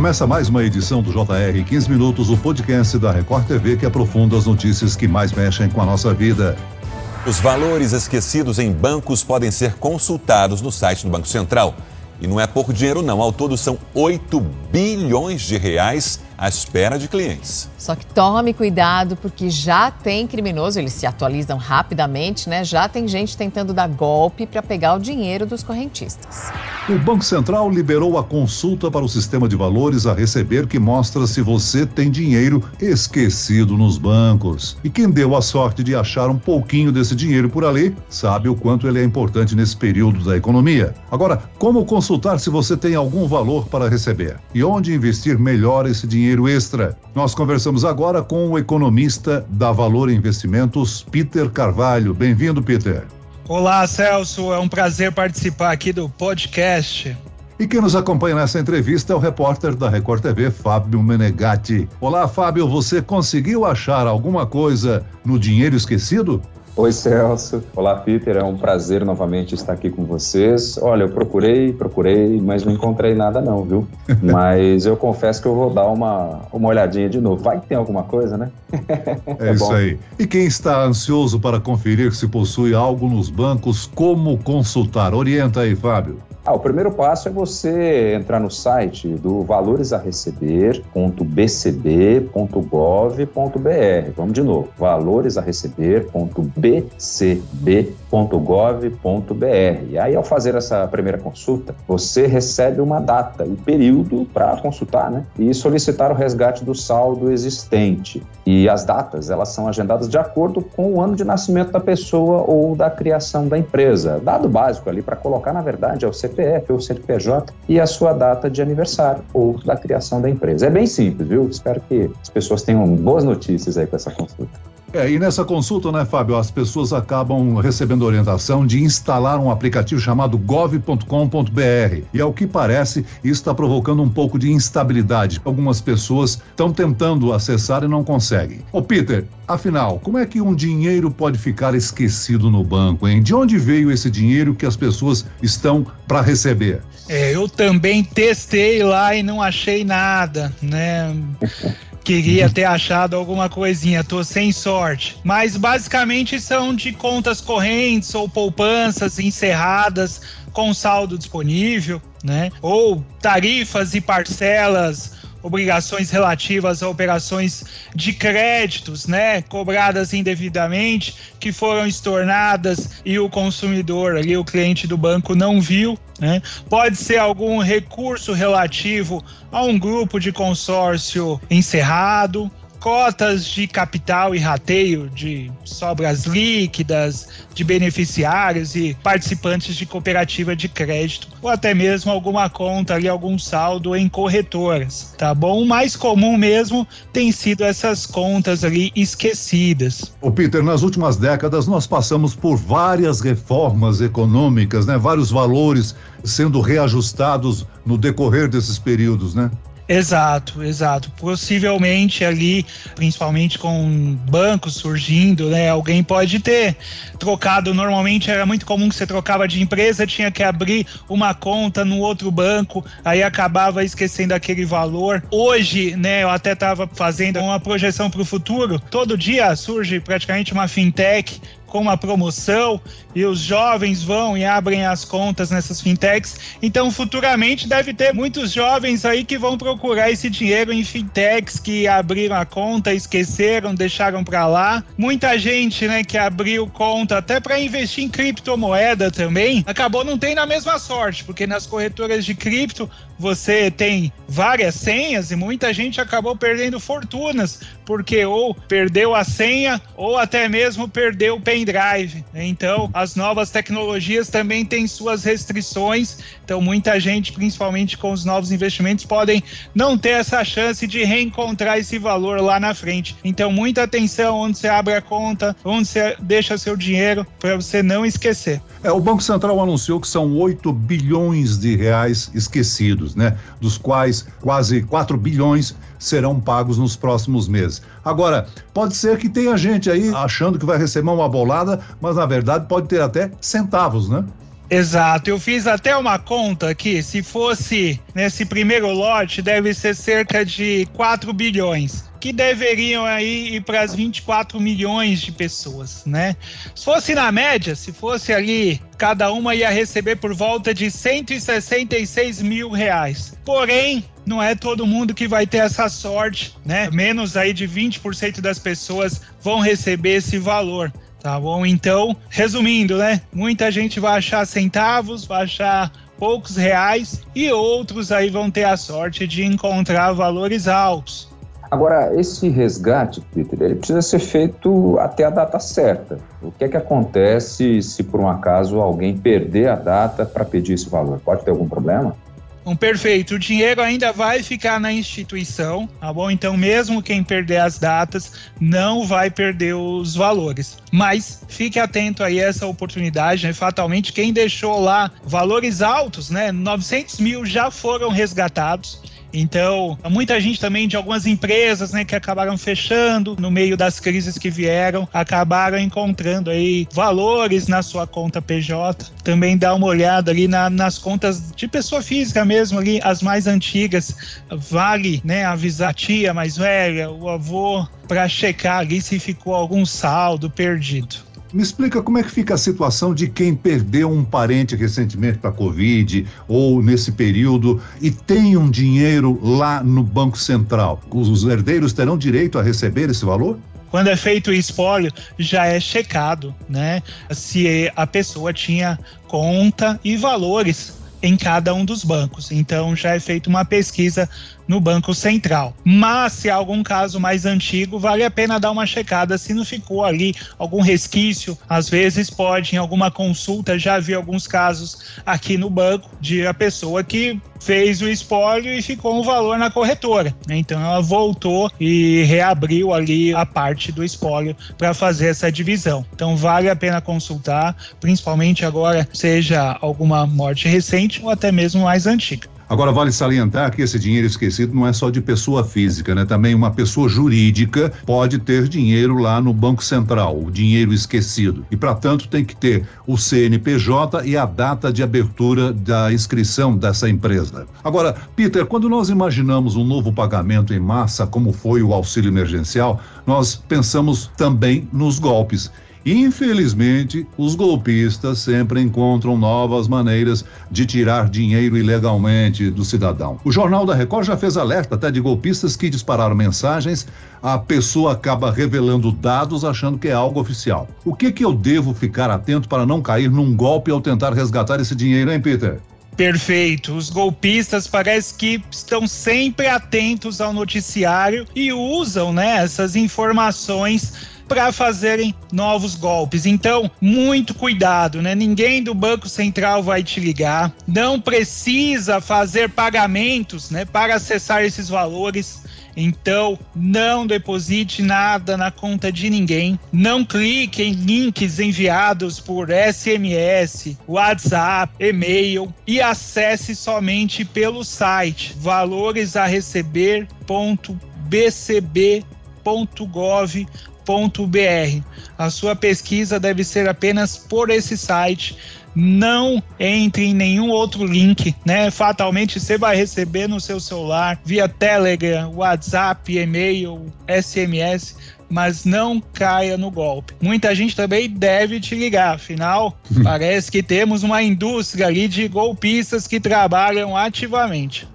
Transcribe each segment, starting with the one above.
Começa mais uma edição do JR 15 Minutos, o podcast da Record TV que aprofunda as notícias que mais mexem com a nossa vida. Os valores esquecidos em bancos podem ser consultados no site do Banco Central. E não é pouco dinheiro, não. Ao todo, são 8 bilhões de reais à espera de clientes. Só que tome cuidado, porque já tem criminoso, eles se atualizam rapidamente, né? Já tem gente tentando dar golpe para pegar o dinheiro dos correntistas. O Banco Central liberou a consulta para o sistema de valores a receber que mostra se você tem dinheiro esquecido nos bancos. E quem deu a sorte de achar um pouquinho desse dinheiro por ali, sabe o quanto ele é importante nesse período da economia. Agora, como consultar se você tem algum valor para receber? E onde investir melhor esse dinheiro? extra. Nós conversamos agora com o economista da Valor Investimentos, Peter Carvalho. Bem-vindo, Peter. Olá, Celso. É um prazer participar aqui do podcast. E quem nos acompanha nessa entrevista é o repórter da Record TV, Fábio Menegatti. Olá, Fábio, você conseguiu achar alguma coisa no dinheiro esquecido? Oi, Celso. Olá, Peter. É um prazer novamente estar aqui com vocês. Olha, eu procurei, procurei, mas não encontrei nada não, viu? Mas eu confesso que eu vou dar uma, uma olhadinha de novo. Vai que tem alguma coisa, né? É, é isso bom. aí. E quem está ansioso para conferir se possui algo nos bancos, como consultar? Orienta aí, Fábio. Ah, o primeiro passo é você entrar no site do valoresareceber.bcb.gov.br. Vamos de novo, valoresareceber.bcb.gov.br. E aí, ao fazer essa primeira consulta, você recebe uma data e período para consultar, né? E solicitar o resgate do saldo existente. E as datas, elas são agendadas de acordo com o ano de nascimento da pessoa ou da criação da empresa. Dado básico ali para colocar, na verdade, é o CPF ou CNPJ e a sua data de aniversário ou da criação da empresa. É bem simples, viu? Espero que as pessoas tenham boas notícias aí com essa consulta. É, e nessa consulta, né, Fábio, as pessoas acabam recebendo orientação de instalar um aplicativo chamado gov.com.br. E ao que parece, isso está provocando um pouco de instabilidade. Algumas pessoas estão tentando acessar e não conseguem. Ô, Peter, afinal, como é que um dinheiro pode ficar esquecido no banco, hein? De onde veio esse dinheiro que as pessoas estão para receber? É, eu também testei lá e não achei nada, né? Queria ter achado alguma coisinha, tô sem sorte. Mas basicamente são de contas correntes ou poupanças encerradas com saldo disponível, né? Ou tarifas e parcelas obrigações relativas a operações de créditos, né, cobradas indevidamente, que foram estornadas e o consumidor ali, o cliente do banco não viu, né? Pode ser algum recurso relativo a um grupo de consórcio encerrado, cotas de capital e rateio de sobras líquidas, de beneficiários e participantes de cooperativa de crédito, ou até mesmo alguma conta ali, algum saldo em corretoras, tá bom? O mais comum mesmo tem sido essas contas ali esquecidas. O Peter, nas últimas décadas nós passamos por várias reformas econômicas, né? Vários valores sendo reajustados no decorrer desses períodos, né? Exato, exato. Possivelmente ali, principalmente com bancos surgindo, né? Alguém pode ter trocado. Normalmente era muito comum que você trocava de empresa, tinha que abrir uma conta no outro banco, aí acabava esquecendo aquele valor. Hoje, né? Eu até estava fazendo uma projeção para o futuro. Todo dia surge praticamente uma fintech com uma promoção e os jovens vão e abrem as contas nessas fintechs. Então, futuramente deve ter muitos jovens aí que vão procurar esse dinheiro em fintechs que abriram a conta, esqueceram, deixaram para lá. Muita gente, né, que abriu conta até para investir em criptomoeda também, acabou não tendo a mesma sorte, porque nas corretoras de cripto você tem várias senhas e muita gente acabou perdendo fortunas, porque ou perdeu a senha ou até mesmo perdeu o pendrive. Então, as novas tecnologias também têm suas restrições, então muita gente, principalmente com os novos investimentos, podem não ter essa chance de reencontrar esse valor lá na frente. Então, muita atenção onde você abre a conta, onde você deixa seu dinheiro, para você não esquecer. É, o Banco Central anunciou que são 8 bilhões de reais esquecidos, né? Dos quais quase 4 bilhões serão pagos nos próximos meses. Agora, pode ser que tenha gente aí achando que vai receber uma bolada, mas na verdade pode ter até centavos, né? Exato, eu fiz até uma conta aqui, se fosse nesse primeiro lote, deve ser cerca de 4 bilhões que deveriam aí ir para as 24 milhões de pessoas, né? Se fosse na média, se fosse ali, cada uma ia receber por volta de 166 mil reais. Porém, não é todo mundo que vai ter essa sorte, né? Menos aí de 20% das pessoas vão receber esse valor. Tá bom? Então, resumindo, né? Muita gente vai achar centavos, vai achar poucos reais e outros aí vão ter a sorte de encontrar valores altos. Agora, esse resgate, Peter, ele precisa ser feito até a data certa. O que é que acontece se por um acaso alguém perder a data para pedir esse valor? Pode ter algum problema? Um perfeito. O dinheiro ainda vai ficar na instituição, tá bom? Então, mesmo quem perder as datas, não vai perder os valores. Mas fique atento aí a essa oportunidade, né? Fatalmente, quem deixou lá valores altos, né? 900 mil já foram resgatados. Então, muita gente também de algumas empresas, né, que acabaram fechando no meio das crises que vieram, acabaram encontrando aí valores na sua conta PJ. Também dá uma olhada ali na, nas contas de pessoa física mesmo ali, as mais antigas. Vale, né, avisar a tia mais velha, o avô, para checar ali se ficou algum saldo perdido. Me explica como é que fica a situação de quem perdeu um parente recentemente para a Covid ou nesse período e tem um dinheiro lá no Banco Central. Os herdeiros terão direito a receber esse valor? Quando é feito o espólio, já é checado, né? Se a pessoa tinha conta e valores em cada um dos bancos. Então já é feita uma pesquisa no Banco Central. Mas se há algum caso mais antigo, vale a pena dar uma checada se não ficou ali algum resquício. Às vezes pode, em alguma consulta, já vi alguns casos aqui no banco de a pessoa que fez o espólio e ficou um valor na corretora. Então ela voltou e reabriu ali a parte do espólio para fazer essa divisão. Então vale a pena consultar, principalmente agora seja alguma morte recente ou até mesmo mais antiga. Agora, vale salientar que esse dinheiro esquecido não é só de pessoa física, né? Também uma pessoa jurídica pode ter dinheiro lá no Banco Central, o dinheiro esquecido. E, para tanto, tem que ter o CNPJ e a data de abertura da inscrição dessa empresa. Agora, Peter, quando nós imaginamos um novo pagamento em massa, como foi o auxílio emergencial, nós pensamos também nos golpes. Infelizmente, os golpistas sempre encontram novas maneiras de tirar dinheiro ilegalmente do cidadão. O Jornal da Record já fez alerta até de golpistas que dispararam mensagens, a pessoa acaba revelando dados achando que é algo oficial. O que que eu devo ficar atento para não cair num golpe ao tentar resgatar esse dinheiro, hein, Peter? Perfeito. Os golpistas parece que estão sempre atentos ao noticiário e usam né, essas informações para fazerem novos golpes. Então, muito cuidado, né? Ninguém do Banco Central vai te ligar. Não precisa fazer pagamentos, né, para acessar esses valores. Então, não deposite nada na conta de ninguém. Não clique em links enviados por SMS, WhatsApp, e-mail e acesse somente pelo site valoresaReceber.bcb.gov br A sua pesquisa deve ser apenas por esse site. Não entre em nenhum outro link, né? Fatalmente você vai receber no seu celular via Telegram, WhatsApp, e-mail, SMS mas não caia no golpe. Muita gente também deve te ligar, afinal, parece que temos uma indústria ali de golpistas que trabalham ativamente.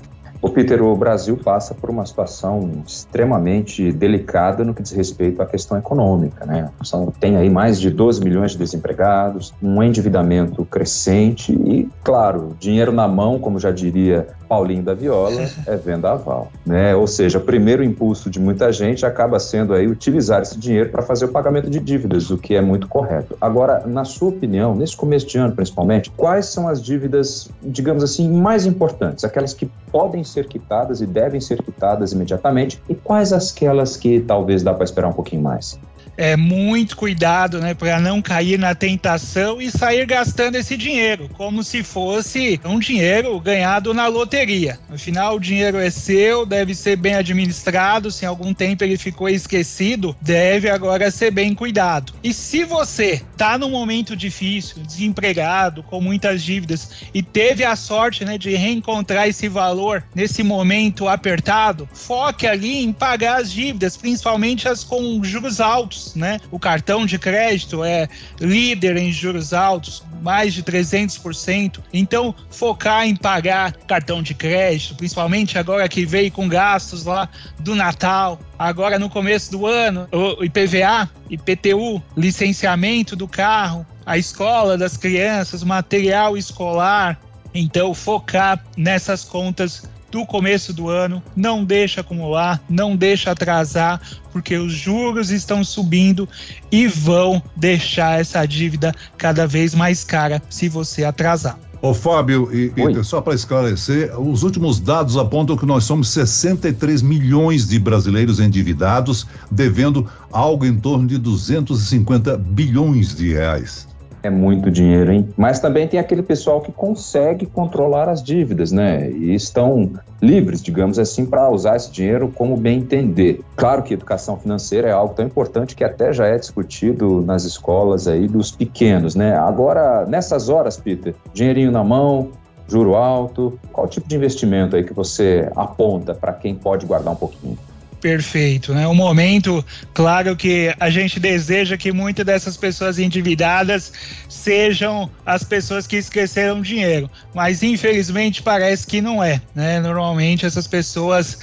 O Peter, o Brasil passa por uma situação extremamente delicada no que diz respeito à questão econômica, né? São, tem aí mais de 12 milhões de desempregados, um endividamento crescente e, claro, dinheiro na mão, como já diria Paulinho da Viola, é vendaval, né? Ou seja, o primeiro impulso de muita gente acaba sendo aí utilizar esse dinheiro para fazer o pagamento de dívidas, o que é muito correto. Agora, na sua opinião, nesse começo de ano principalmente, quais são as dívidas, digamos assim, mais importantes, aquelas que podem ser quitadas e devem ser quitadas imediatamente, e quais aquelas que talvez dá para esperar um pouquinho mais? É muito cuidado, né, para não cair na tentação e sair gastando esse dinheiro, como se fosse um dinheiro ganhado na loteria. Afinal, o dinheiro é seu, deve ser bem administrado, se em algum tempo ele ficou esquecido, deve agora ser bem cuidado. E se você tá num momento difícil, desempregado, com muitas dívidas e teve a sorte, né, de reencontrar esse valor nesse momento apertado, foque ali em pagar as dívidas, principalmente as com juros altos, né? O cartão de crédito é líder em juros altos, mais de 300%. Então, focar em pagar cartão de crédito, principalmente agora que veio com gastos lá do Natal, agora no começo do ano, o IPVA, IPTU, licenciamento do carro, a escola das crianças, material escolar. Então, focar nessas contas do começo do ano, não deixa acumular, não deixa atrasar, porque os juros estão subindo e vão deixar essa dívida cada vez mais cara se você atrasar. Ô Fábio, e, e só para esclarecer, os últimos dados apontam que nós somos 63 milhões de brasileiros endividados, devendo algo em torno de 250 bilhões de reais. É muito dinheiro, hein? Mas também tem aquele pessoal que consegue controlar as dívidas, né? E estão livres, digamos assim, para usar esse dinheiro como bem entender. Claro que educação financeira é algo tão importante que até já é discutido nas escolas aí dos pequenos, né? Agora, nessas horas, Peter, dinheirinho na mão, juro alto, qual tipo de investimento aí que você aponta para quem pode guardar um pouquinho? Perfeito, né? Um momento, claro que a gente deseja que muitas dessas pessoas endividadas sejam as pessoas que esqueceram dinheiro, mas infelizmente parece que não é, né? Normalmente essas pessoas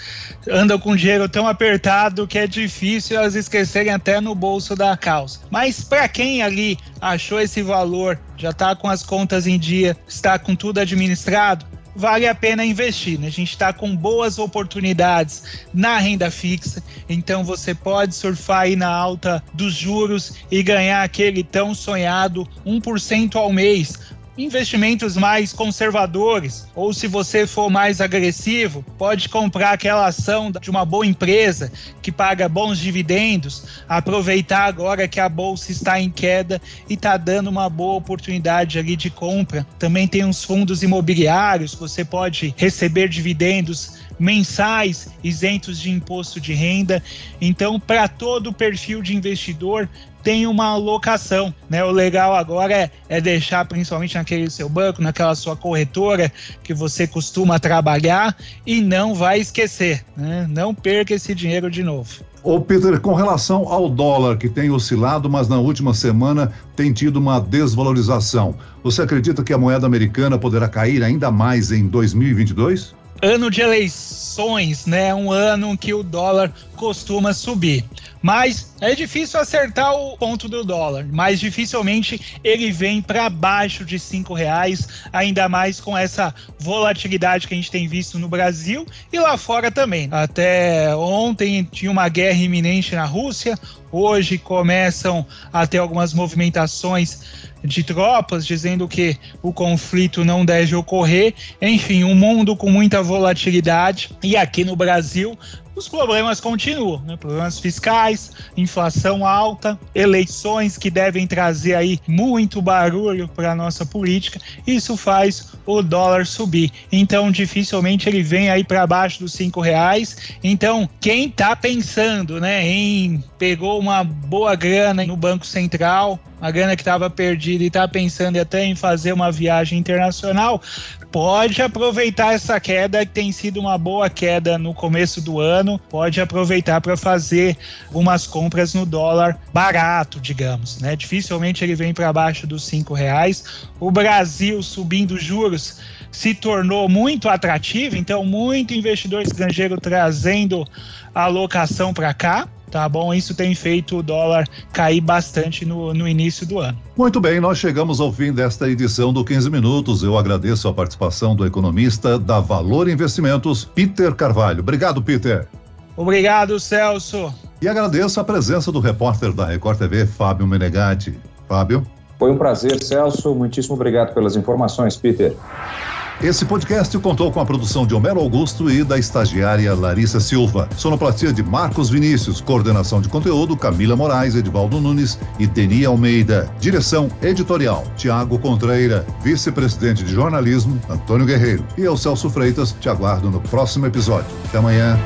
andam com dinheiro tão apertado que é difícil elas esquecerem até no bolso da calça. Mas para quem ali achou esse valor, já está com as contas em dia, está com tudo administrado, vale a pena investir. Né? A gente está com boas oportunidades na renda fixa, então você pode surfar aí na alta dos juros e ganhar aquele tão sonhado 1% ao mês investimentos mais conservadores, ou se você for mais agressivo, pode comprar aquela ação de uma boa empresa que paga bons dividendos, aproveitar agora que a bolsa está em queda e está dando uma boa oportunidade ali de compra. Também tem uns fundos imobiliários, você pode receber dividendos mensais isentos de imposto de renda. Então, para todo o perfil de investidor, tem uma alocação, né? O legal agora é, é deixar principalmente naquele seu banco, naquela sua corretora que você costuma trabalhar e não vai esquecer, né? Não perca esse dinheiro de novo. Ô Peter, com relação ao dólar que tem oscilado, mas na última semana tem tido uma desvalorização, você acredita que a moeda americana poderá cair ainda mais em 2022? Ano de eleições, né? Um ano que o dólar costuma subir. Mas é difícil acertar o ponto do dólar, mas dificilmente ele vem para baixo de cinco reais, ainda mais com essa volatilidade que a gente tem visto no Brasil e lá fora também. Até ontem tinha uma guerra iminente na Rússia, hoje começam a ter algumas movimentações de tropas, dizendo que o conflito não deve ocorrer. Enfim, um mundo com muita volatilidade. E aqui no Brasil, os problemas continuam, né? Problemas fiscais, inflação alta, eleições que devem trazer aí muito barulho para a nossa política. Isso faz o dólar subir. Então, dificilmente ele vem aí para baixo dos cinco reais. Então, quem está pensando, né, em pegou uma boa grana no Banco Central, uma grana que estava perdida e está pensando até em fazer uma viagem internacional, pode aproveitar essa queda que tem sido uma boa queda no começo do ano, pode aproveitar para fazer algumas compras no dólar barato, digamos, né? Dificilmente ele vem para baixo dos cinco reais. O Brasil subindo juros se tornou muito atrativo, então muito investidor estrangeiro trazendo a alocação para cá tá bom? Isso tem feito o dólar cair bastante no, no início do ano. Muito bem, nós chegamos ao fim desta edição do 15 Minutos. Eu agradeço a participação do economista da Valor Investimentos, Peter Carvalho. Obrigado, Peter. Obrigado, Celso. E agradeço a presença do repórter da Record TV, Fábio Menegatti. Fábio. Foi um prazer, Celso. Muitíssimo obrigado pelas informações, Peter. Esse podcast contou com a produção de Homero Augusto e da estagiária Larissa Silva. Sonoplastia de Marcos Vinícius, coordenação de conteúdo Camila Moraes, Edvaldo Nunes e Deni Almeida. Direção editorial Tiago Contreira, vice-presidente de jornalismo Antônio Guerreiro. E eu, Celso Freitas, te aguardo no próximo episódio. Até amanhã.